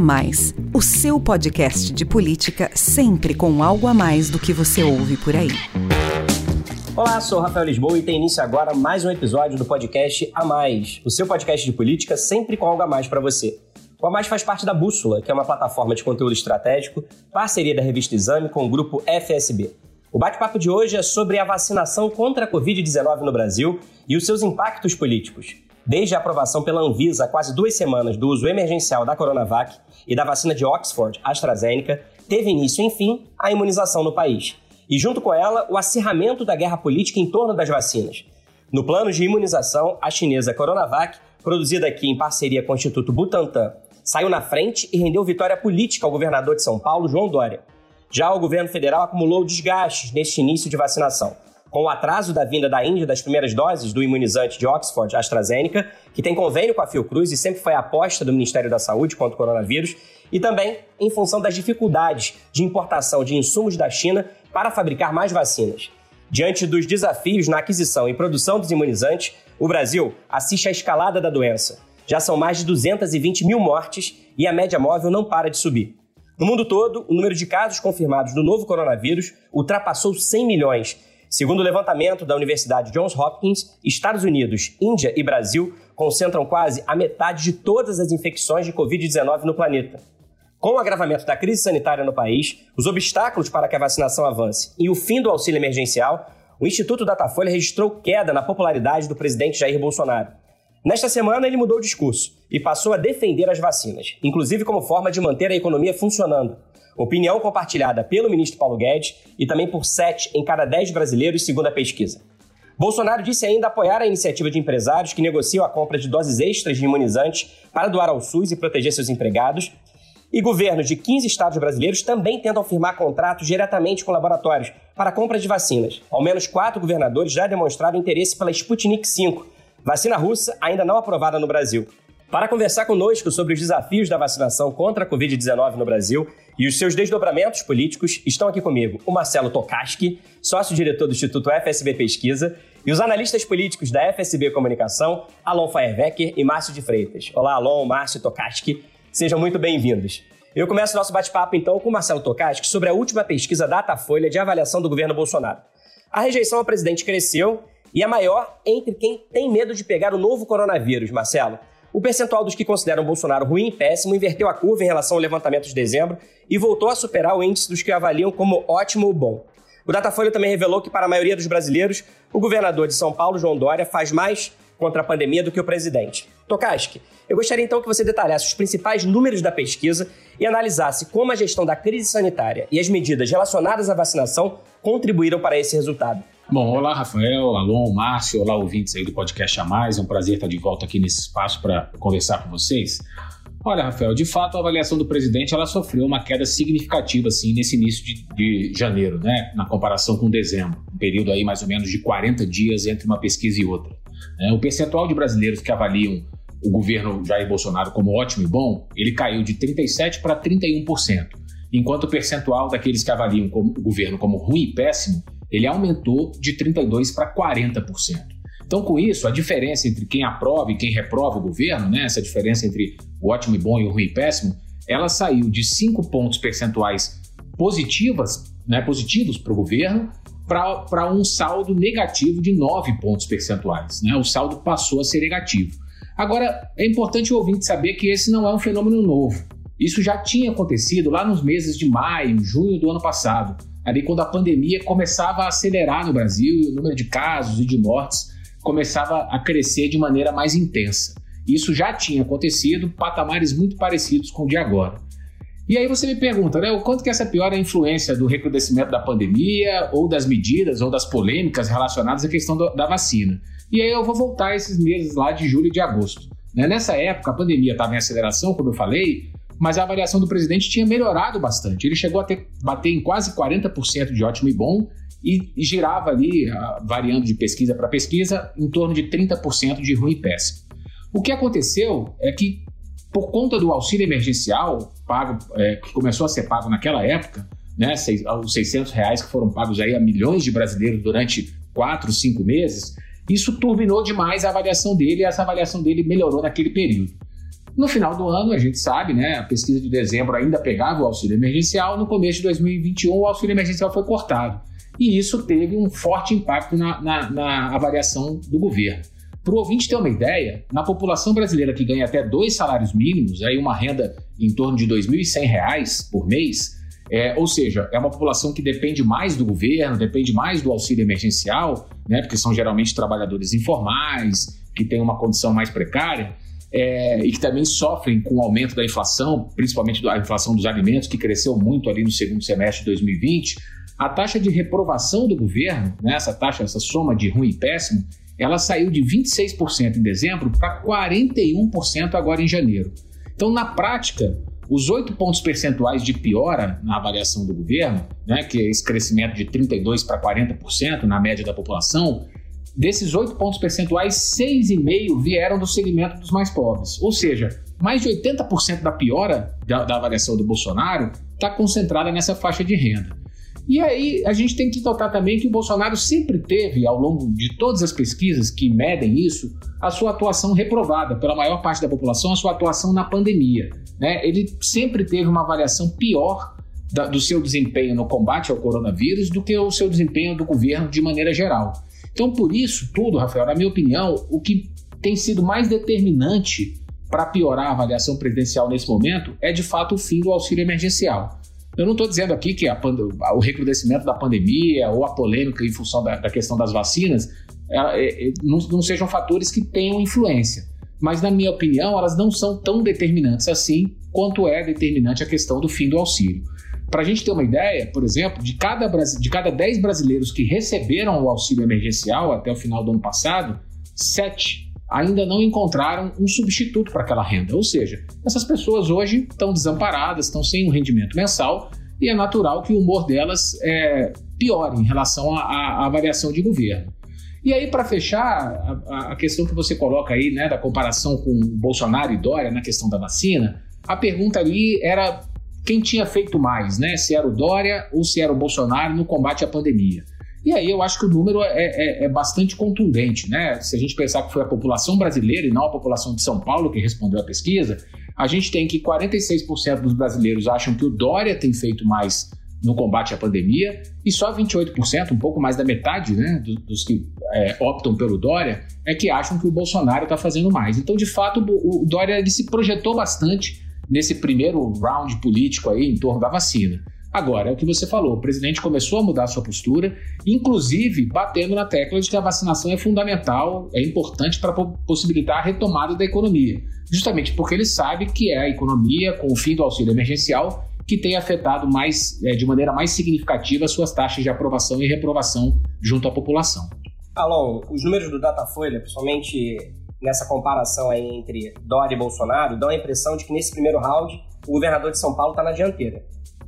Mais, o seu podcast de política sempre com algo a mais do que você ouve por aí. Olá, sou Rafael Lisboa e tem início agora mais um episódio do podcast A Mais, o seu podcast de política sempre com algo a mais para você. O A Mais faz parte da Bússola, que é uma plataforma de conteúdo estratégico, parceria da revista Exame com o grupo FSB. O bate-papo de hoje é sobre a vacinação contra a Covid-19 no Brasil e os seus impactos políticos. Desde a aprovação pela Anvisa há quase duas semanas do uso emergencial da Coronavac e da vacina de Oxford, AstraZeneca, teve início, enfim, a imunização no país. E junto com ela, o acirramento da guerra política em torno das vacinas. No plano de imunização, a chinesa Coronavac, produzida aqui em parceria com o Instituto Butantan, saiu na frente e rendeu vitória política ao governador de São Paulo, João Dória. Já o governo federal acumulou desgastes neste início de vacinação com o atraso da vinda da Índia das primeiras doses do imunizante de Oxford AstraZeneca, que tem convênio com a Fiocruz e sempre foi aposta do Ministério da Saúde contra o coronavírus, e também em função das dificuldades de importação de insumos da China para fabricar mais vacinas. Diante dos desafios na aquisição e produção dos imunizantes, o Brasil assiste à escalada da doença. Já são mais de 220 mil mortes e a média móvel não para de subir. No mundo todo, o número de casos confirmados do novo coronavírus ultrapassou 100 milhões Segundo o levantamento da Universidade Johns Hopkins, Estados Unidos, Índia e Brasil concentram quase a metade de todas as infecções de Covid-19 no planeta. Com o agravamento da crise sanitária no país, os obstáculos para que a vacinação avance e o fim do auxílio emergencial, o Instituto Datafolha registrou queda na popularidade do presidente Jair Bolsonaro. Nesta semana, ele mudou o discurso e passou a defender as vacinas, inclusive como forma de manter a economia funcionando. Opinião compartilhada pelo ministro Paulo Guedes e também por 7 em cada 10 brasileiros, segundo a pesquisa. Bolsonaro disse ainda apoiar a iniciativa de empresários que negociam a compra de doses extras de imunizantes para doar ao SUS e proteger seus empregados. E governos de 15 estados brasileiros também tentam firmar contratos diretamente com laboratórios para a compra de vacinas. Ao menos quatro governadores já demonstraram interesse pela Sputnik V, vacina russa ainda não aprovada no Brasil. Para conversar conosco sobre os desafios da vacinação contra a Covid-19 no Brasil e os seus desdobramentos políticos, estão aqui comigo o Marcelo Tokaski, sócio-diretor do Instituto FSB Pesquisa, e os analistas políticos da FSB Comunicação, Alon Feierwecker e Márcio de Freitas. Olá, Alon, Márcio Tokaski, sejam muito bem-vindos. Eu começo nosso bate-papo então com o Marcelo Tokaski sobre a última pesquisa Datafolha de avaliação do governo Bolsonaro. A rejeição ao presidente cresceu e é maior entre quem tem medo de pegar o novo coronavírus, Marcelo. O percentual dos que consideram Bolsonaro ruim e péssimo inverteu a curva em relação ao levantamento de dezembro e voltou a superar o índice dos que avaliam como ótimo ou bom. O Datafolha também revelou que, para a maioria dos brasileiros, o governador de São Paulo, João Dória, faz mais contra a pandemia do que o presidente. Tokaski, eu gostaria então que você detalhasse os principais números da pesquisa e analisasse como a gestão da crise sanitária e as medidas relacionadas à vacinação contribuíram para esse resultado. Bom, olá Rafael, Alon, Márcio, olá ouvintes aí do podcast A Mais, é um prazer estar de volta aqui nesse espaço para conversar com vocês. Olha, Rafael, de fato a avaliação do presidente ela sofreu uma queda significativa assim nesse início de, de janeiro, né, na comparação com dezembro, um período aí mais ou menos de 40 dias entre uma pesquisa e outra. É, o percentual de brasileiros que avaliam o governo Jair Bolsonaro como ótimo e bom, ele caiu de 37 para 31%, enquanto o percentual daqueles que avaliam o governo como ruim e péssimo ele aumentou de 32% para 40%. Então, com isso, a diferença entre quem aprova e quem reprova o governo, né, essa diferença entre o ótimo e bom e o ruim e péssimo, ela saiu de 5 pontos percentuais positivas, né, positivos para o governo, para um saldo negativo de 9 pontos percentuais. Né? O saldo passou a ser negativo. Agora, é importante o ouvinte saber que esse não é um fenômeno novo. Isso já tinha acontecido lá nos meses de maio, junho do ano passado ali quando a pandemia começava a acelerar no Brasil e o número de casos e de mortes começava a crescer de maneira mais intensa. Isso já tinha acontecido, patamares muito parecidos com o de agora. E aí você me pergunta, né, o quanto que essa pior é influência do recrudescimento da pandemia, ou das medidas, ou das polêmicas relacionadas à questão do, da vacina. E aí eu vou voltar a esses meses lá de julho e de agosto. Né? Nessa época, a pandemia estava em aceleração, como eu falei, mas a avaliação do presidente tinha melhorado bastante. Ele chegou a ter, bater em quase 40% de ótimo e bom e, e girava ali, variando de pesquisa para pesquisa, em torno de 30% de ruim e péssimo. O que aconteceu é que, por conta do auxílio emergencial, pago, é, que começou a ser pago naquela época, né, seis, os 600 reais que foram pagos aí a milhões de brasileiros durante quatro, cinco meses, isso turbinou demais a avaliação dele e essa avaliação dele melhorou naquele período. No final do ano, a gente sabe, né, a pesquisa de dezembro ainda pegava o auxílio emergencial, no começo de 2021 o auxílio emergencial foi cortado. E isso teve um forte impacto na, na, na avaliação do governo. Para o ouvinte ter uma ideia, na população brasileira que ganha até dois salários mínimos, aí uma renda em torno de R$ 2.100 por mês, é, ou seja, é uma população que depende mais do governo, depende mais do auxílio emergencial, né, porque são geralmente trabalhadores informais, que têm uma condição mais precária, é, e que também sofrem com o aumento da inflação, principalmente da inflação dos alimentos, que cresceu muito ali no segundo semestre de 2020. A taxa de reprovação do governo, né, essa taxa, essa soma de ruim e péssimo, ela saiu de 26% em dezembro para 41% agora em janeiro. Então, na prática, os oito pontos percentuais de piora na avaliação do governo, né, que é esse crescimento de 32% para 40% na média da população, desses oito pontos percentuais, 6,5% vieram do segmento dos mais pobres. Ou seja, mais de 80% da piora da, da avaliação do Bolsonaro está concentrada nessa faixa de renda. E aí a gente tem que notar também que o Bolsonaro sempre teve, ao longo de todas as pesquisas que medem isso, a sua atuação reprovada pela maior parte da população, a sua atuação na pandemia. Né? Ele sempre teve uma avaliação pior da, do seu desempenho no combate ao coronavírus do que o seu desempenho do governo de maneira geral. Então, por isso tudo, Rafael, na minha opinião, o que tem sido mais determinante para piorar a avaliação presidencial nesse momento é de fato o fim do auxílio emergencial. Eu não estou dizendo aqui que o recrudescimento da pandemia ou a polêmica em função da, da questão das vacinas é, é, não, não sejam fatores que tenham influência. Mas, na minha opinião, elas não são tão determinantes assim quanto é determinante a questão do fim do auxílio. Para a gente ter uma ideia, por exemplo, de cada, de cada 10 brasileiros que receberam o auxílio emergencial até o final do ano passado, 7 ainda não encontraram um substituto para aquela renda. Ou seja, essas pessoas hoje estão desamparadas, estão sem um rendimento mensal e é natural que o humor delas é, piore em relação à avaliação de governo. E aí, para fechar, a, a, questão que você coloca aí, né, da comparação com Bolsonaro e Dória na questão da vacina, a pergunta ali era quem tinha feito mais, né? Se era o Dória ou se era o Bolsonaro no combate à pandemia. E aí eu acho que o número é, é, é, bastante contundente, né? Se a gente pensar que foi a população brasileira e não a população de São Paulo que respondeu à pesquisa, a gente tem que 46% dos brasileiros acham que o Dória tem feito mais no combate à pandemia e só 28%, um pouco mais da metade, né, dos, que é, optam pelo Dória, é que acham que o Bolsonaro está fazendo mais. Então, de fato, o, o Dória ele se projetou bastante nesse primeiro round político aí em torno da vacina. Agora, é o que você falou, o presidente começou a mudar sua postura, inclusive batendo na tecla de que a vacinação é fundamental, é importante para possibilitar a retomada da economia. Justamente porque ele sabe que é a economia, com o fim do auxílio emergencial, que tem afetado mais, é, de maneira mais significativa as suas taxas de aprovação e reprovação junto à população. Alon, os números do Datafolha, principalmente nessa comparação aí entre Dória e Bolsonaro, dão a impressão de que nesse primeiro round o governador de São Paulo está na dianteira.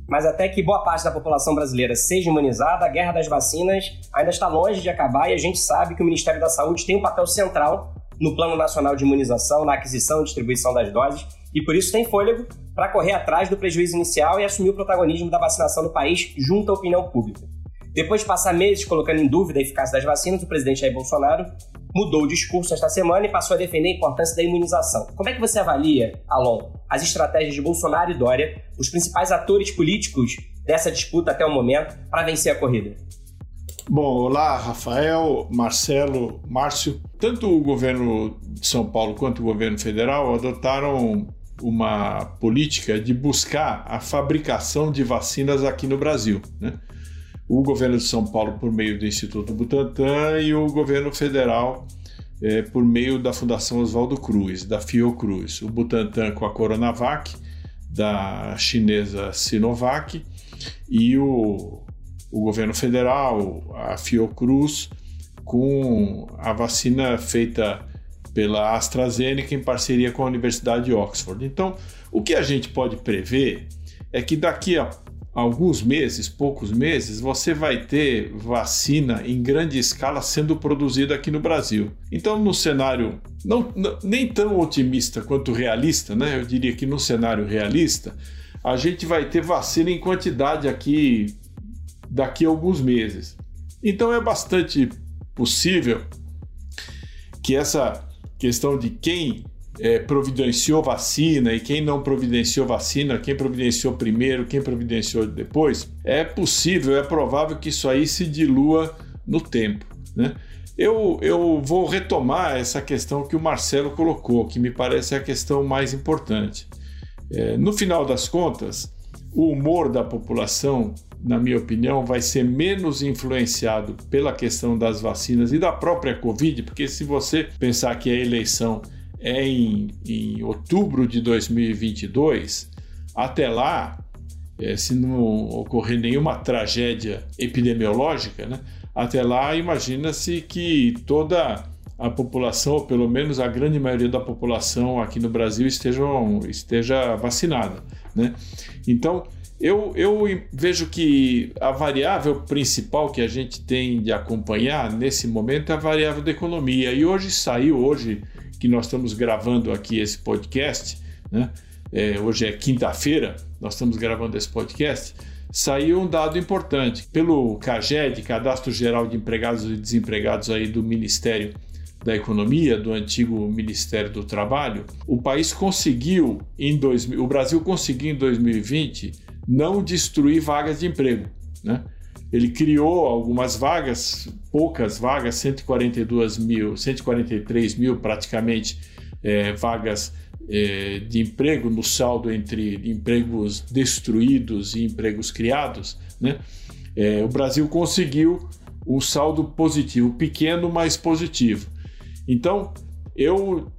Mas até que boa parte da população brasileira seja imunizada, a guerra das vacinas ainda está longe de acabar e a gente sabe que o Ministério da Saúde tem um papel central no Plano Nacional de Imunização, na aquisição e distribuição das doses, e por isso tem fôlego para correr atrás do prejuízo inicial e assumir o protagonismo da vacinação no país junto à opinião pública. Depois de passar meses colocando em dúvida a eficácia das vacinas, o presidente Jair Bolsonaro mudou o discurso esta semana e passou a defender a importância da imunização. Como é que você avalia, Alon, as estratégias de Bolsonaro e Dória, os principais atores políticos dessa disputa até o momento, para vencer a corrida? Bom, olá, Rafael, Marcelo, Márcio. Tanto o governo de São Paulo quanto o governo federal adotaram uma política de buscar a fabricação de vacinas aqui no Brasil. Né? O governo de São Paulo por meio do Instituto Butantan e o governo federal é, por meio da Fundação Oswaldo Cruz, da Fiocruz. O Butantan com a Coronavac, da chinesa Sinovac, e o, o governo federal, a Fiocruz, com a vacina feita pela AstraZeneca em parceria com a Universidade de Oxford. Então, o que a gente pode prever é que daqui a alguns meses, poucos meses, você vai ter vacina em grande escala sendo produzida aqui no Brasil. Então, no cenário não, não, nem tão otimista quanto realista, né? Eu diria que no cenário realista, a gente vai ter vacina em quantidade aqui daqui a alguns meses. Então é bastante possível que essa questão de quem é, providenciou vacina e quem não providenciou vacina, quem providenciou primeiro, quem providenciou depois, é possível, é provável que isso aí se dilua no tempo. Né? Eu, eu vou retomar essa questão que o Marcelo colocou, que me parece a questão mais importante. É, no final das contas, o humor da população, na minha opinião, vai ser menos influenciado pela questão das vacinas e da própria Covid, porque se você pensar que a eleição é em, em outubro de 2022, até lá, é, se não ocorrer nenhuma tragédia epidemiológica, né, até lá imagina-se que toda a população, ou pelo menos a grande maioria da população aqui no Brasil, estejam, esteja vacinada. Né? Então, eu, eu vejo que a variável principal que a gente tem de acompanhar nesse momento é a variável da economia. E hoje saiu, hoje que nós estamos gravando aqui esse podcast, né? É, hoje é quinta-feira, nós estamos gravando esse podcast, saiu um dado importante. Pelo CAGED, Cadastro Geral de Empregados e Desempregados aí do Ministério da Economia, do antigo Ministério do Trabalho, o país conseguiu, em dois, o Brasil conseguiu em 2020 não destruir vagas de emprego. Né? Ele criou algumas vagas, poucas vagas, 142 mil, 143 mil praticamente é, vagas é, de emprego no saldo entre empregos destruídos e empregos criados. Né? É, o Brasil conseguiu um saldo positivo, pequeno, mas positivo. Então, eu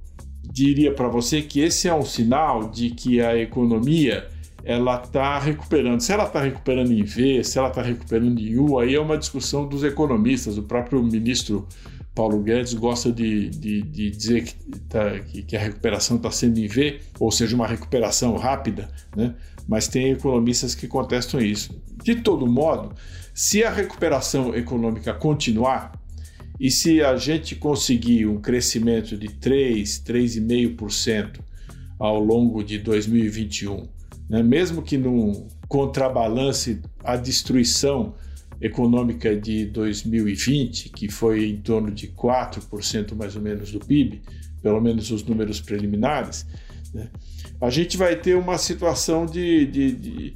diria para você que esse é um sinal de que a economia ela está recuperando. Se ela está recuperando em V, se ela está recuperando em U, aí é uma discussão dos economistas. O próprio ministro Paulo Guedes gosta de, de, de dizer que, tá, que, que, a recuperação está sendo em V, ou seja, uma recuperação rápida, né? mas tem economistas que contestam isso. De todo modo, se a recuperação econômica continuar, e se a gente conseguir um crescimento de 3, 3,5% ao longo de 2021 né? mesmo que não contrabalance a destruição econômica de 2020, que foi em torno de 4% mais ou menos do PIB, pelo menos os números preliminares, né? a gente vai ter uma situação de, de, de,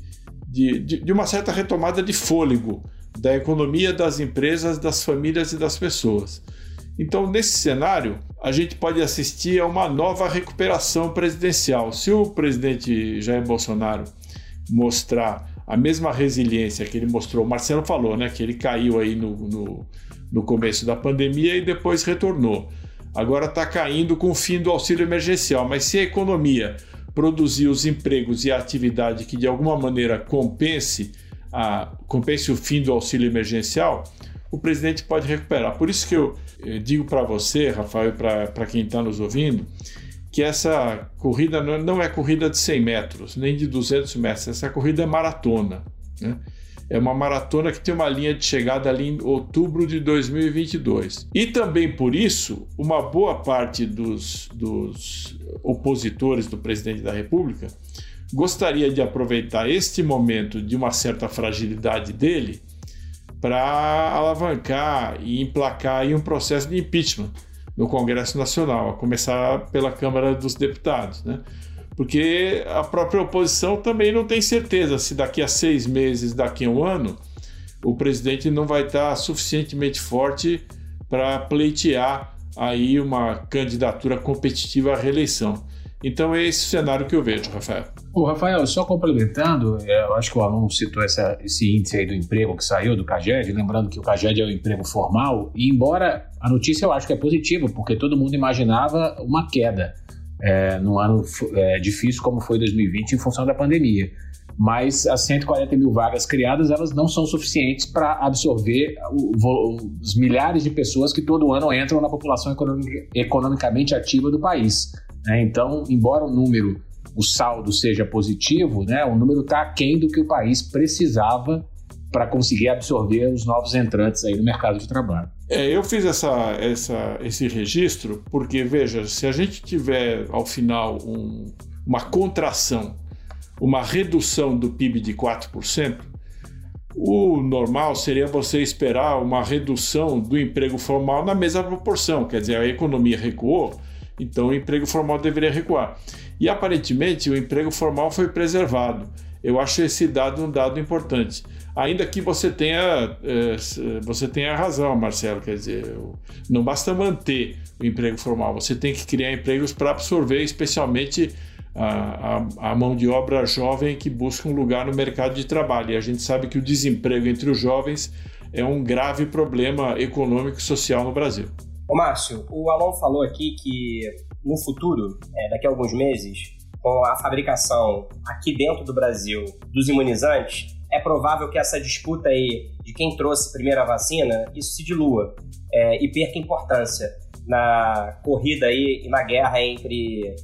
de, de uma certa retomada de fôlego da economia, das empresas, das famílias e das pessoas. Então, nesse cenário, a gente pode assistir a uma nova recuperação presidencial. Se o presidente Jair Bolsonaro mostrar a mesma resiliência que ele mostrou, o Marcelo falou, né, que ele caiu aí no, no, no começo da pandemia e depois retornou. Agora está caindo com o fim do auxílio emergencial, mas se a economia produzir os empregos e a atividade que de alguma maneira compense, a, compense o fim do auxílio emergencial, o presidente pode recuperar. Por isso que eu, eu digo para você, Rafael, para quem está nos ouvindo, que essa corrida não é corrida de 100 metros, nem de 200 metros, essa corrida é maratona. Né? É uma maratona que tem uma linha de chegada ali em outubro de 2022. E também por isso, uma boa parte dos, dos opositores do presidente da República gostaria de aproveitar este momento de uma certa fragilidade dele para alavancar e emplacar um processo de impeachment no Congresso Nacional, a começar pela Câmara dos Deputados, né? Porque a própria oposição também não tem certeza se daqui a seis meses, daqui a um ano, o presidente não vai estar suficientemente forte para pleitear aí uma candidatura competitiva à reeleição. Então é esse cenário que eu vejo, Rafael. Rafael, só complementando, é, eu acho que o aluno citou essa, esse índice aí do emprego que saiu do CAGED, lembrando que o CAGED é o emprego formal, e embora a notícia eu acho que é positiva, porque todo mundo imaginava uma queda é, num ano é, difícil como foi 2020 em função da pandemia. Mas as 140 mil vagas criadas, elas não são suficientes para absorver os milhares de pessoas que todo ano entram na população economicamente ativa do país. Né? Então, embora o número, o saldo seja positivo, né, o número está aquém do que o país precisava para conseguir absorver os novos entrantes aí no mercado de trabalho. É, eu fiz essa, essa, esse registro porque, veja, se a gente tiver ao final um, uma contração, uma redução do PIB de 4%, o normal seria você esperar uma redução do emprego formal na mesma proporção, quer dizer, a economia recuou, Então o emprego formal deveria recuar. E aparentemente o emprego formal foi preservado. Eu acho esse dado um dado importante. Ainda que você tenha, é, você tenha razão, Marcelo, quer dizer, não basta manter o emprego formal, você tem que criar empregos para absorver, especialmente a, a, a, mão de obra jovem que busca um lugar no mercado de trabalho. E a gente sabe que o desemprego entre os jovens é um grave problema econômico e social no Brasil. Ô Márcio, o Alon falou aqui que no futuro, é, daqui a alguns meses, com a fabricação aqui dentro do Brasil dos imunizantes, é provável que essa disputa aí de quem trouxe primeiro a vacina, isso se dilua é, e perca importância na corrida aí e na guerra entre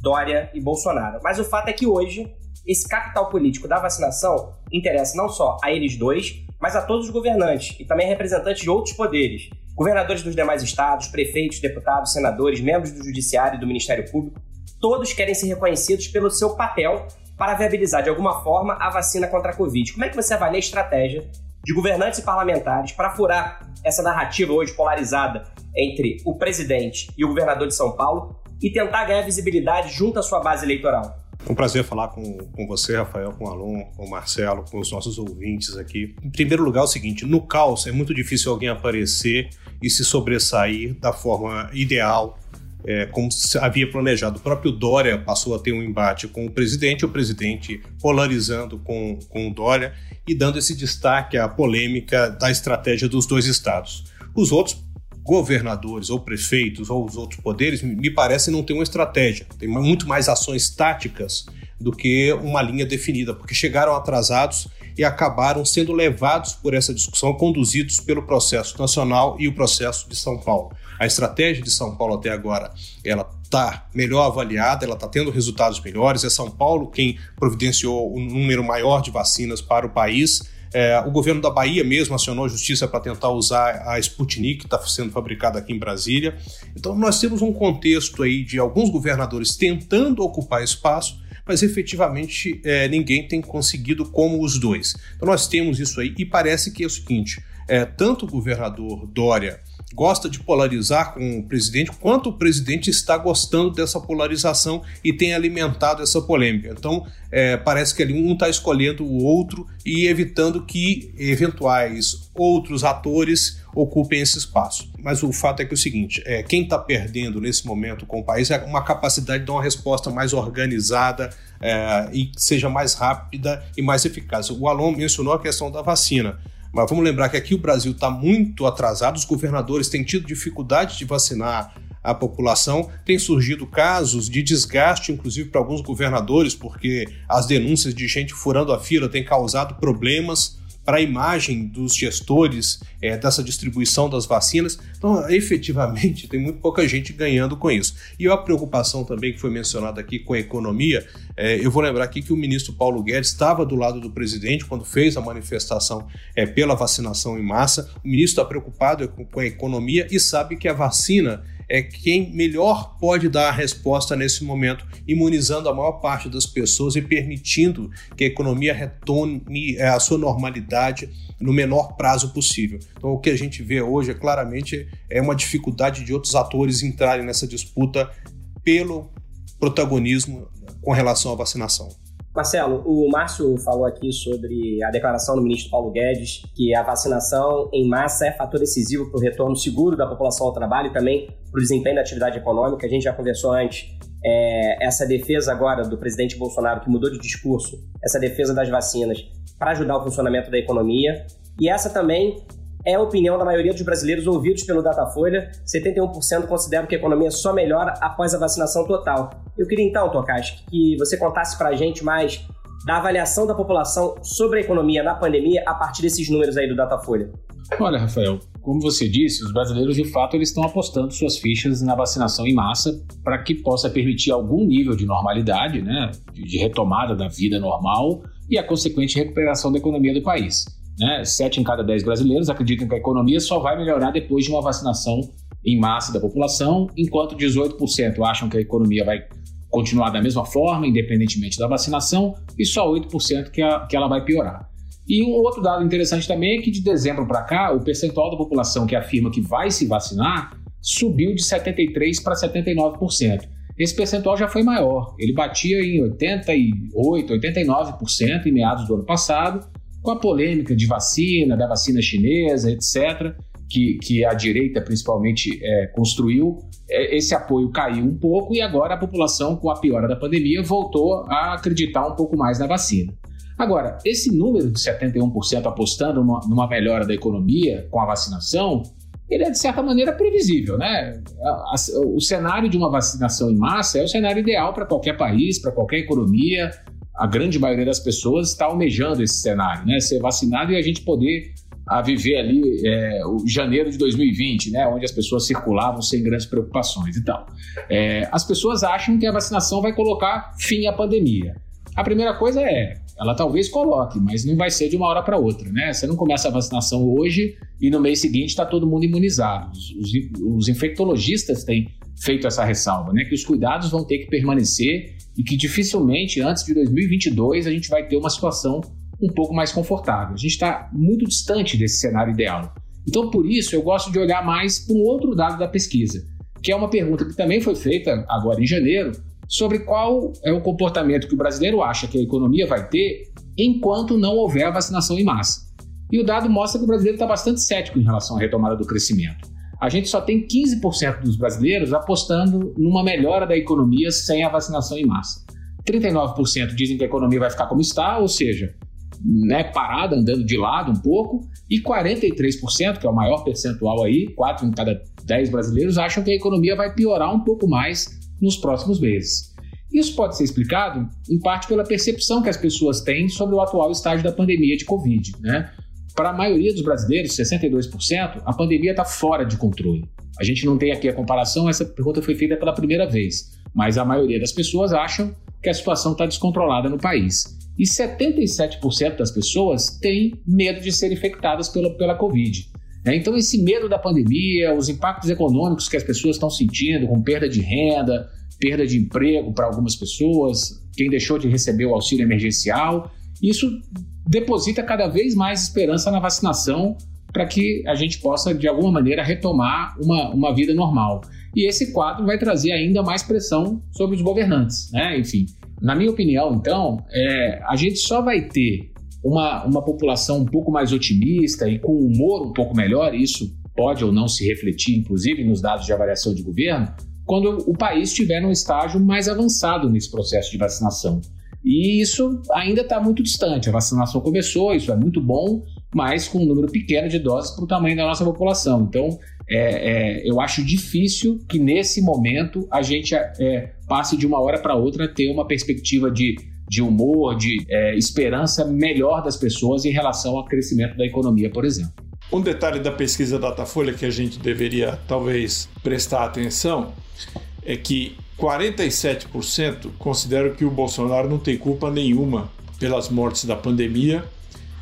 Dória e Bolsonaro. Mas o fato é que hoje esse capital político da vacinação interessa não só a eles dois, mas a todos os governantes e também representantes de outros poderes, governadores dos demais estados, prefeitos, deputados, senadores, membros do Judiciário e do Ministério Público, todos querem ser reconhecidos pelo seu papel para viabilizar de alguma forma a vacina contra a Covid. Como é que você avalia a estratégia de governantes e parlamentares para furar essa narrativa hoje polarizada entre o presidente e o governador de São Paulo e tentar ganhar visibilidade junto à sua base eleitoral? É um prazer falar com, com você, Rafael, com o Alon, com o Marcelo, com os nossos ouvintes aqui. Em primeiro lugar, é o seguinte: no caos é muito difícil alguém aparecer e se sobressair da forma ideal é, como havia planejado. O próprio Dória passou a ter um embate com o presidente, o presidente polarizando com, com o Dória e dando esse destaque à polêmica da estratégia dos dois estados. Os outros governadores ou prefeitos ou os outros poderes me parece não ter uma estratégia, tem muito mais ações táticas do que uma linha definida, porque chegaram atrasados e acabaram sendo levados por essa discussão, conduzidos pelo processo nacional e o processo de São Paulo. A estratégia de São Paulo até agora, ela está melhor avaliada, ela está tendo resultados melhores. É São Paulo quem providenciou um número maior de vacinas para o país. É, o governo da Bahia mesmo acionou a justiça para tentar usar a Sputnik, que está sendo fabricada aqui em Brasília. Então, nós temos um contexto aí de alguns governadores tentando ocupar espaço, mas efetivamente é, ninguém tem conseguido como os dois. Então, nós temos isso aí e parece que é o seguinte: é, tanto o governador Dória gosta de polarizar com o presidente, quanto o presidente está gostando dessa polarização e tem alimentado essa polêmica. Então, é, parece que ali um está escolhendo o outro e evitando que eventuais outros atores ocupem esse espaço. Mas o fato é que é o seguinte: é, quem está perdendo nesse momento com o país é uma capacidade de dar uma resposta mais organizada é, e seja mais rápida e mais eficaz. O Alon mencionou a questão da vacina. Mas vamos lembrar que aqui o Brasil está muito atrasado, os governadores têm tido dificuldade de vacinar a população. Tem surgido casos de desgaste, inclusive para alguns governadores, porque as denúncias de gente furando a fila têm causado problemas para a imagem dos gestores é, dessa distribuição das vacinas. Então, efetivamente, tem muito pouca gente ganhando com isso. E a preocupação também que foi mencionada aqui com a economia, é, eu vou lembrar aqui que o ministro Paulo Guedes estava do lado do presidente quando fez a manifestação é, pela vacinação em massa. O ministro está preocupado com, com a economia e sabe que a vacina é quem melhor pode dar a resposta nesse momento, imunizando a maior parte das pessoas e permitindo que a economia retome é, a sua normalidade no menor prazo possível. Então, o que a gente vê hoje é claramente é uma dificuldade de outros atores entrarem nessa disputa pelo protagonismo com relação à vacinação. Marcelo, o Márcio falou aqui sobre a declaração do ministro Paulo Guedes que a vacinação em massa é fator decisivo para o retorno seguro da população ao trabalho e também para o desempenho da atividade econômica. A gente já conversou antes é, essa defesa agora do presidente Bolsonaro, que mudou de discurso, essa defesa das vacinas para ajudar o funcionamento da economia. E essa também é a opinião da maioria dos brasileiros ouvidos pelo Datafolha. 71% consideram que a economia só melhora após a vacinação total. Eu queria então, Tokash, que você contasse para a gente mais da avaliação da população sobre a economia na pandemia a partir desses números aí do Datafolha. Olha, Rafael, como você disse, os brasileiros de fato eles estão apostando suas fichas na vacinação em massa para que possa permitir algum nível de normalidade, né, de retomada da vida normal e a consequente recuperação da economia do país. Né? Sete em cada dez brasileiros acreditam que a economia só vai melhorar depois de uma vacinação em massa da população, enquanto 18% acham que a economia vai continuar da mesma forma, independentemente da vacinação, e só 8% que, a, que ela vai piorar. E um outro dado interessante também é que de dezembro para cá, o percentual da população que afirma que vai se vacinar subiu de 73% para 79%. Esse percentual já foi maior, ele batia em 88%, 89% em meados do ano passado, com a polêmica de vacina, da vacina chinesa, etc., que, que a direita principalmente é, construiu, é, esse apoio caiu um pouco e agora a população, com a piora da pandemia, voltou a acreditar um pouco mais na vacina. Agora, esse número de 71% apostando numa, numa melhora da economia com a vacinação, ele é de certa maneira previsível, né? O cenário de uma vacinação em massa é o cenário ideal para qualquer país, para qualquer economia. A grande maioria das pessoas está almejando esse cenário, né? Ser vacinado e a gente poder a viver ali é, o janeiro de 2020, né, onde as pessoas circulavam sem grandes preocupações e tal. É, as pessoas acham que a vacinação vai colocar fim à pandemia. A primeira coisa é, ela talvez coloque, mas não vai ser de uma hora para outra, né? Você não começa a vacinação hoje e no mês seguinte está todo mundo imunizado. Os, os, os, infectologistas têm feito essa ressalva, né? Que os cuidados vão ter que permanecer e que dificilmente antes de 2022 a gente vai ter uma situação um pouco mais confortável. A gente está muito distante desse cenário ideal. Então, por isso, eu gosto de olhar mais para um outro dado da pesquisa, que é uma pergunta que também foi feita agora em janeiro, sobre qual é o comportamento que o brasileiro acha que a economia vai ter enquanto não houver vacinação em massa. E o dado mostra que o brasileiro está bastante cético em relação à retomada do crescimento. A gente só tem 15% dos brasileiros apostando numa melhora da economia sem a vacinação em massa. 39% dizem que a economia vai ficar como está, ou seja, né, parada, andando de lado um pouco, e 43%, que é o maior percentual aí, 4 em cada 10 brasileiros, acham que a economia vai piorar um pouco mais nos próximos meses. Isso pode ser explicado, em parte, pela percepção que as pessoas têm sobre o atual estágio da pandemia de Covid. Né? Para a maioria dos brasileiros, 62%, a pandemia está fora de controle. A gente não tem aqui a comparação, essa pergunta foi feita pela primeira vez, mas a maioria das pessoas acham que a situação está descontrolada no país. E 77% das pessoas têm medo de ser infectadas pela, pela Covid. Né? Então, esse medo da pandemia, os impactos econômicos que as pessoas estão sentindo, com perda de renda, perda de emprego para algumas pessoas, quem deixou de receber o auxílio emergencial, isso deposita cada vez mais esperança na vacinação para que a gente possa, de alguma maneira, retomar uma, uma vida normal. E esse quadro vai trazer ainda mais pressão sobre os governantes. Né? Enfim, na minha opinião, então, é, a gente só vai ter uma, uma população um pouco mais otimista e com humor um pouco melhor, isso pode ou não se refletir, inclusive, nos dados de avaliação de governo, quando o país estiver num estágio mais avançado nesse processo de vacinação. E isso ainda está muito distante. A vacinação começou, isso é muito bom, mas com um número pequeno de doses para o tamanho da nossa população. Então, é, é, eu acho difícil que nesse momento a gente é, passe de uma hora para outra ter uma perspectiva de, de humor, de é, esperança melhor das pessoas em relação ao crescimento da economia, por exemplo. Um detalhe da pesquisa Datafolha que a gente deveria talvez prestar atenção é que 47% consideram que o Bolsonaro não tem culpa nenhuma pelas mortes da pandemia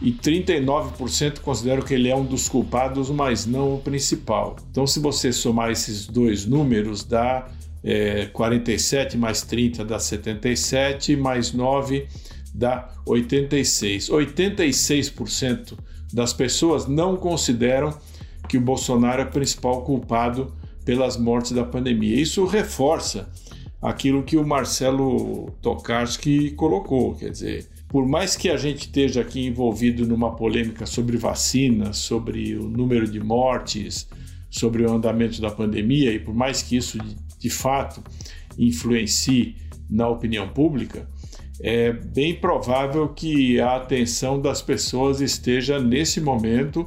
e 39% consideram que ele é um dos culpados, mas não o principal. Então, se você somar esses dois números, dá é, 47 mais 30 dá 77, mais 9 dá 86. 86% das pessoas não consideram que o Bolsonaro é o principal culpado pelas mortes da pandemia. Isso reforça aquilo que o Marcelo Tokarski colocou, quer dizer, por mais que a gente esteja aqui envolvido numa polêmica sobre vacinas, sobre o número de mortes, sobre o andamento da pandemia, e por mais que isso de fato influencie na opinião pública, é bem provável que a atenção das pessoas esteja nesse momento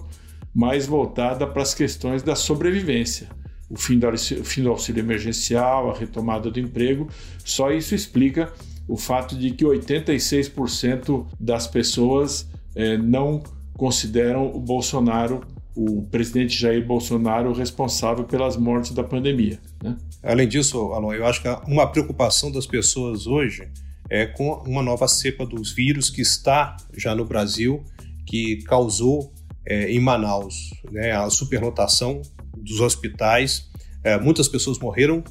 mais voltada para as questões da sobrevivência. O fim do, auxílio, o fim do auxílio emergencial, a retomada do emprego, só isso explica o fato de que 86% das pessoas é, não consideram o Bolsonaro, o presidente Jair Bolsonaro, responsável pelas mortes da pandemia. Né? Além disso, Alon, eu acho que uma preocupação das pessoas hoje é com uma nova cepa dos vírus que está já no Brasil, que causou é, em Manaus né, a superlotação dos hospitais. É, muitas pessoas morreram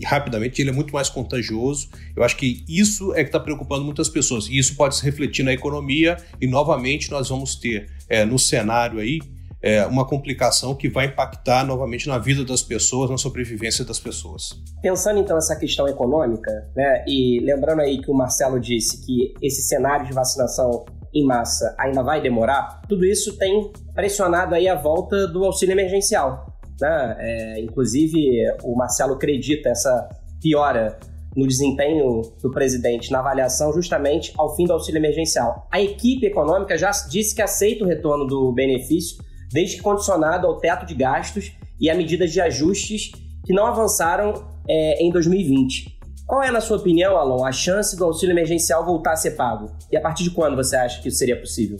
e rapidamente, ele é muito mais contagioso. Eu acho que isso é que está preocupando muitas pessoas. E isso pode se refletir na economia, e novamente nós vamos ter é, no cenário aí é, uma complicação que vai impactar novamente na vida das pessoas, na sobrevivência das pessoas. Pensando então nessa questão econômica, né, e lembrando aí que o Marcelo disse que esse cenário de vacinação em massa ainda vai demorar, tudo isso tem pressionado aí a volta do auxílio emergencial. Né? É, inclusive, o Marcelo acredita essa piora no desempenho do presidente na avaliação justamente ao fim do auxílio emergencial. A equipe econômica já disse que aceita o retorno do benefício, desde que condicionado ao teto de gastos e a medidas de ajustes que não avançaram é, em 2020. Qual é, na sua opinião, Alon, a chance do auxílio emergencial voltar a ser pago? E a partir de quando você acha que isso seria possível?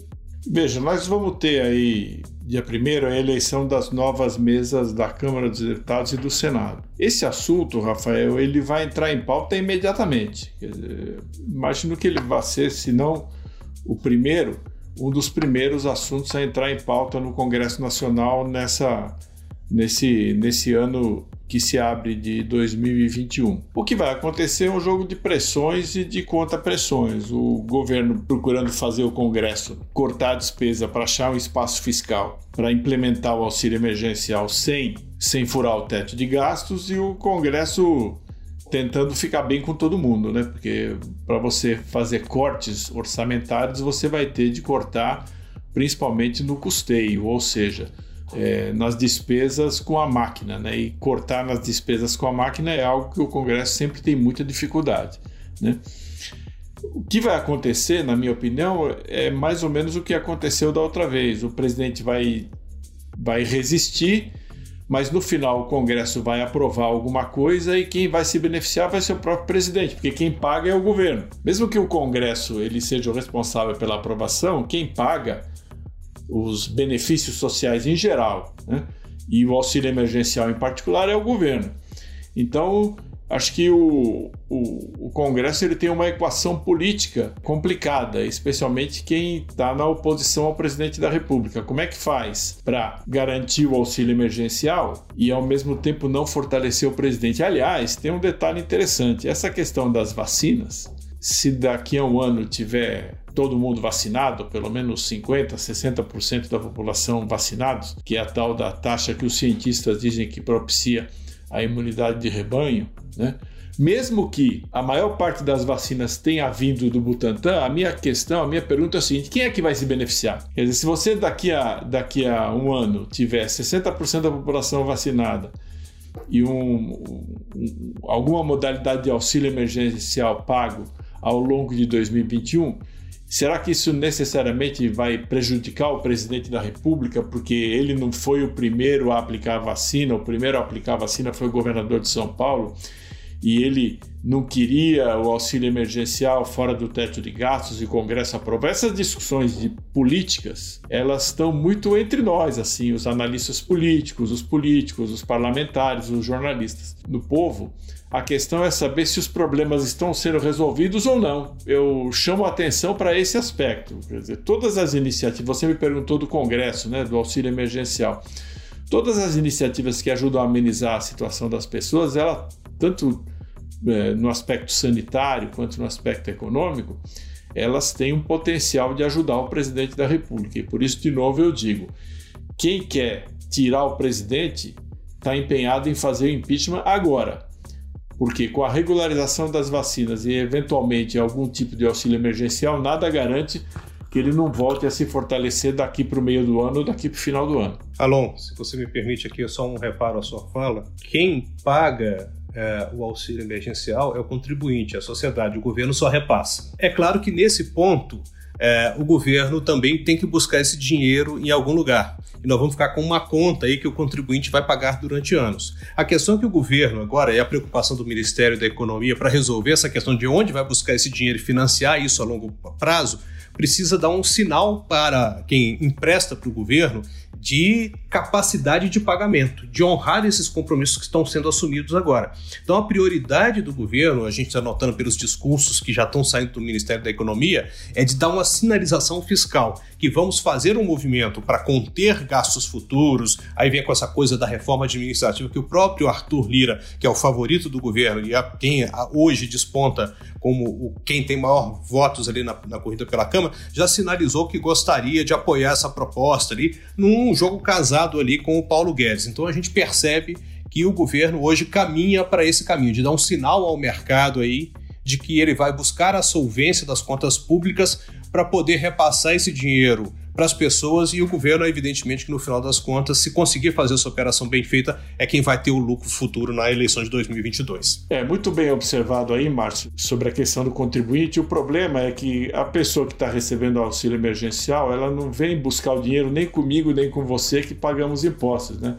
Veja, nós vamos ter aí, dia 1 a eleição das novas mesas da Câmara dos Deputados e do Senado. Esse assunto, Rafael, ele vai entrar em pauta imediatamente. Dizer, imagino que ele vai ser, se não o primeiro, um dos primeiros assuntos a entrar em pauta no Congresso Nacional nessa, nesse, nesse ano que se abre de 2021. O que vai acontecer é um jogo de pressões e de contra-pressões. O governo procurando fazer o Congresso cortar a despesa para achar um espaço fiscal para implementar o auxílio emergencial sem, sem furar o teto de gastos e o Congresso tentando ficar bem com todo mundo, né? Porque para você fazer cortes orçamentários, você vai ter de cortar principalmente no custeio, ou seja, é, nas despesas com a máquina, né? E cortar nas despesas com a máquina é algo que o Congresso sempre tem muita dificuldade, né? O que vai acontecer, na minha opinião, é mais ou menos o que aconteceu da outra vez. O presidente vai, vai resistir, mas no final o Congresso vai aprovar alguma coisa e quem vai se beneficiar vai ser o próprio presidente, porque quem paga é o governo. Mesmo que o Congresso ele seja o responsável pela aprovação, quem paga os benefícios sociais em geral, né? e o auxílio emergencial em particular é o governo. Então, acho que o, o, o Congresso ele tem uma equação política complicada, especialmente quem está na oposição ao presidente da República. Como é que faz para garantir o auxílio emergencial e, ao mesmo tempo, não fortalecer o presidente? Aliás, tem um detalhe interessante: essa questão das vacinas. Se daqui a um ano tiver todo mundo vacinado, pelo menos 50%, 60% da população vacinados, que é a tal da taxa que os cientistas dizem que propicia a imunidade de rebanho, né? Mesmo que a maior parte das vacinas tenha vindo do Butantan, a minha questão, a minha pergunta é a seguinte: quem é que vai se beneficiar? Quer dizer, se você daqui a, daqui a um ano tiver 60% da população vacinada e um, um, alguma modalidade de auxílio emergencial pago ao longo de 2021, Será que isso necessariamente vai prejudicar o presidente da República, porque ele não foi o primeiro a aplicar a vacina, o primeiro a aplicar a vacina foi o governador de São Paulo, e ele não queria o auxílio emergencial fora do teto de gastos e o Congresso aprovou. Essas discussões de políticas, elas estão muito entre nós, assim, os analistas políticos, os políticos, os parlamentares, os jornalistas. No povo, a questão é saber se os problemas estão sendo resolvidos ou não. Eu chamo a atenção para esse aspecto. Quer dizer, todas as iniciativas, você me perguntou do Congresso, né, do auxílio emergencial. Todas as iniciativas que ajudam a amenizar a situação das pessoas, ela tanto é, no aspecto sanitário quanto no aspecto econômico, elas têm um potencial de ajudar o presidente da República. E por isso, de novo, eu digo: quem quer tirar o presidente está empenhado em fazer o impeachment agora. Porque com a regularização das vacinas e eventualmente algum tipo de auxílio emergencial, nada garante que ele não volte a se fortalecer daqui para o meio do ano ou daqui para o final do ano. Alon, se você me permite aqui só um reparo à sua fala, quem paga é, o auxílio emergencial é o contribuinte, a sociedade, o governo só repassa. É claro que nesse ponto é, o governo também tem que buscar esse dinheiro em algum lugar. E nós vamos ficar com uma conta aí que o contribuinte vai pagar durante anos. A questão que o governo agora, é a preocupação do Ministério da Economia para resolver essa questão de onde vai buscar esse dinheiro e financiar isso a longo prazo, precisa dar um sinal para quem empresta para o governo de capacidade de pagamento, de honrar esses compromissos que estão sendo assumidos agora. Então, a prioridade do governo, a gente está notando pelos discursos que já estão saindo do Ministério da Economia, é de dar uma sinalização fiscal, que vamos fazer um movimento para conter gastos futuros. Aí vem com essa coisa da reforma administrativa que o próprio Arthur Lira, que é o favorito do governo e é quem hoje desponta como quem tem maior votos ali na, na corrida pela Câmara, Câmara, já sinalizou que gostaria de apoiar essa proposta ali num jogo casado ali com o Paulo Guedes. Então a gente percebe que o governo hoje caminha para esse caminho, de dar um sinal ao mercado aí de que ele vai buscar a solvência das contas públicas para poder repassar esse dinheiro para as pessoas e o governo, evidentemente, que no final das contas, se conseguir fazer essa operação bem feita, é quem vai ter o lucro futuro na eleição de 2022. É muito bem observado aí, Márcio, sobre a questão do contribuinte. O problema é que a pessoa que está recebendo o auxílio emergencial, ela não vem buscar o dinheiro nem comigo nem com você que pagamos impostos, né?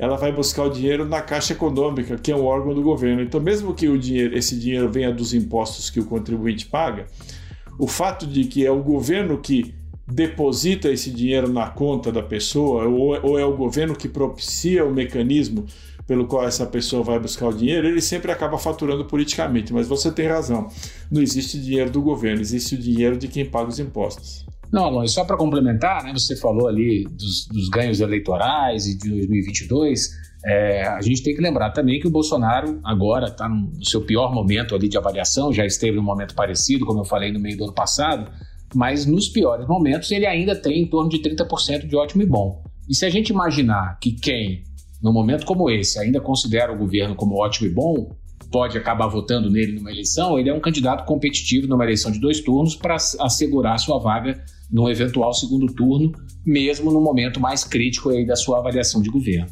ela vai buscar o dinheiro na Caixa Econômica, que é um órgão do governo. Então, mesmo que o dinheiro, esse dinheiro venha dos impostos que o contribuinte paga, o fato de que é o governo que deposita esse dinheiro na conta da pessoa, ou, é o governo que propicia o mecanismo pelo qual essa pessoa vai buscar o dinheiro, ele sempre acaba faturando politicamente. Mas você tem razão, não existe dinheiro do governo, existe o dinheiro de quem paga os impostos. Não, Alon, só para complementar, né, você falou ali dos, dos, ganhos eleitorais e de 2022. É, a gente tem que lembrar também que o Bolsonaro agora está no seu pior momento ali de avaliação, já esteve num momento parecido, como eu falei no meio do ano passado, mas nos piores momentos ele ainda tem em torno de 30% de ótimo e bom. E se a gente imaginar que quem, num momento como esse, ainda considera o governo como ótimo e bom, pode acabar votando nele numa eleição, ele é um candidato competitivo numa eleição de dois turnos para assegurar sua vaga num eventual segundo turno, mesmo no momento mais crítico da sua avaliação de governo.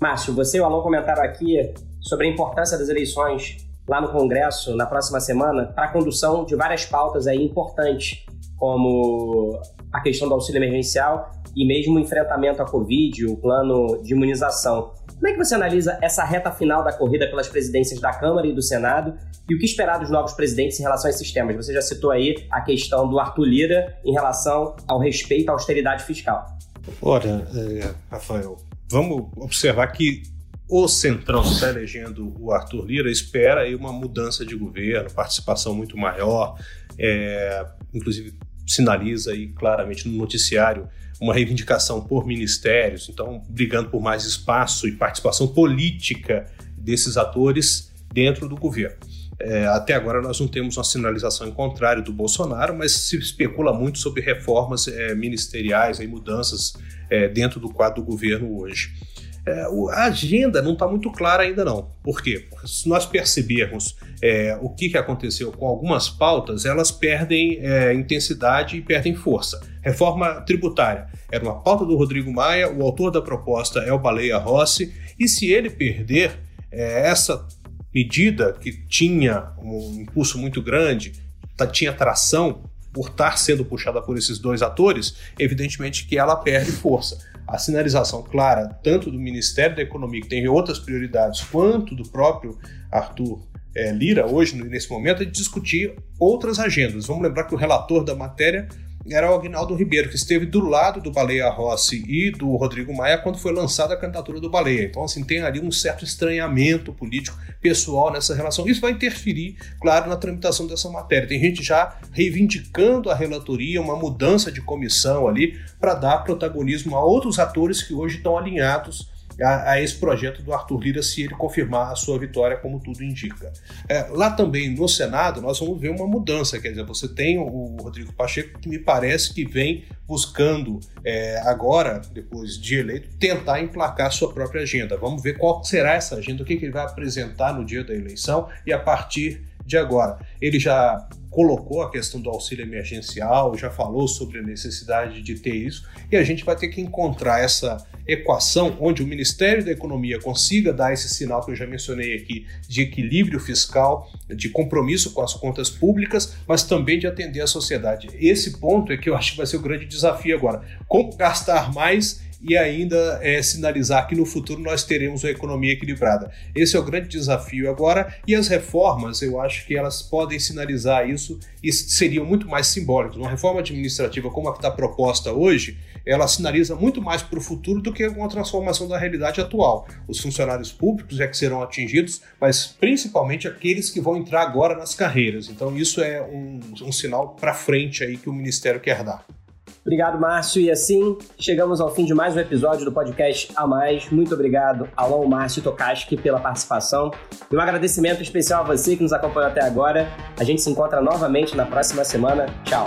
Márcio, você e o Alon comentaram aqui sobre a importância das eleições lá no Congresso na próxima semana para a condução de várias pautas aí importantes, como a questão do auxílio emergencial e mesmo o enfrentamento à Covid, o plano de imunização. Como é que você analisa essa reta final da corrida pelas presidências da Câmara e do Senado e o que esperar dos novos presidentes em relação a esses temas? Você já citou aí a questão do Arthur Lira em relação ao respeito à austeridade fiscal. Olha, é, Rafael, vamos observar que o Centrão está elegendo o Arthur Lira, espera aí uma mudança de governo, participação muito maior, é, inclusive sinaliza aí claramente no noticiário uma reivindicação por ministérios, então brigando por mais espaço e participação política desses atores dentro do governo. É, até agora nós não temos uma sinalização em contrário do Bolsonaro, mas se especula muito sobre reformas é, ministeriais e mudanças é, dentro do quadro do governo hoje. É, a agenda não está muito clara ainda não. Por quê? Porque se nós percebermos é, o que, que aconteceu com algumas pautas, elas perdem é, intensidade e perdem força. Reforma tributária era uma pauta do Rodrigo Maia, o autor da proposta é o Baleia Rossi, e se ele perder é, essa medida que tinha um impulso muito grande, tá, tinha tração por estar sendo puxada por esses dois atores, evidentemente que ela perde força a sinalização clara, tanto do Ministério da Economia, que tem outras prioridades, quanto do próprio Arthur é, Lira, hoje, nesse momento, é de discutir outras agendas. Vamos lembrar que o relator da matéria era o Agnaldo Ribeiro, que esteve do lado do Baleia Rossi e do Rodrigo Maia quando foi lançada a candidatura do Baleia. Então, assim, tem ali um certo estranhamento político pessoal nessa relação. Isso vai interferir, claro, na tramitação dessa matéria. Tem gente já reivindicando a relatoria, uma mudança de comissão ali, para dar protagonismo a outros atores que hoje estão alinhados a, a, esse projeto do Arthur Lira se ele confirmar a sua vitória, como tudo indica. É, lá também no Senado, nós vamos ver uma mudança, quer dizer, você tem o Rodrigo Pacheco que me parece que vem buscando é, agora, depois de eleito, tentar emplacar sua própria agenda. Vamos ver qual será essa agenda, o que, que ele vai apresentar no dia da eleição e a partir de agora. Ele já colocou a questão do auxílio emergencial, já falou sobre a necessidade de ter isso, e a gente vai ter que encontrar essa equação onde o Ministério da Economia consiga dar esse sinal que eu já mencionei aqui de equilíbrio fiscal, de compromisso com as contas públicas, mas também de atender a sociedade. Esse ponto é que eu acho que vai ser o grande desafio agora. Como gastar mais e ainda é, sinalizar que no futuro nós teremos uma economia equilibrada. Esse é o grande desafio agora e as reformas, eu acho que elas podem sinalizar isso e seriam muito mais simbólicas. Uma reforma administrativa como a que está proposta hoje, ela sinaliza muito mais para o futuro do que uma transformação da realidade atual. Os funcionários públicos é que serão atingidos, mas principalmente aqueles que vão entrar agora nas carreiras. Então isso é um, um sinal para frente aí que o Ministério quer dar. Obrigado, Márcio. E assim, chegamos ao fim de mais um episódio do podcast A Mais. Muito obrigado, Alon, Márcio Tokaski, pela participação. E um agradecimento especial a você que nos acompanhou até agora. A gente se encontra novamente na próxima semana. Tchau.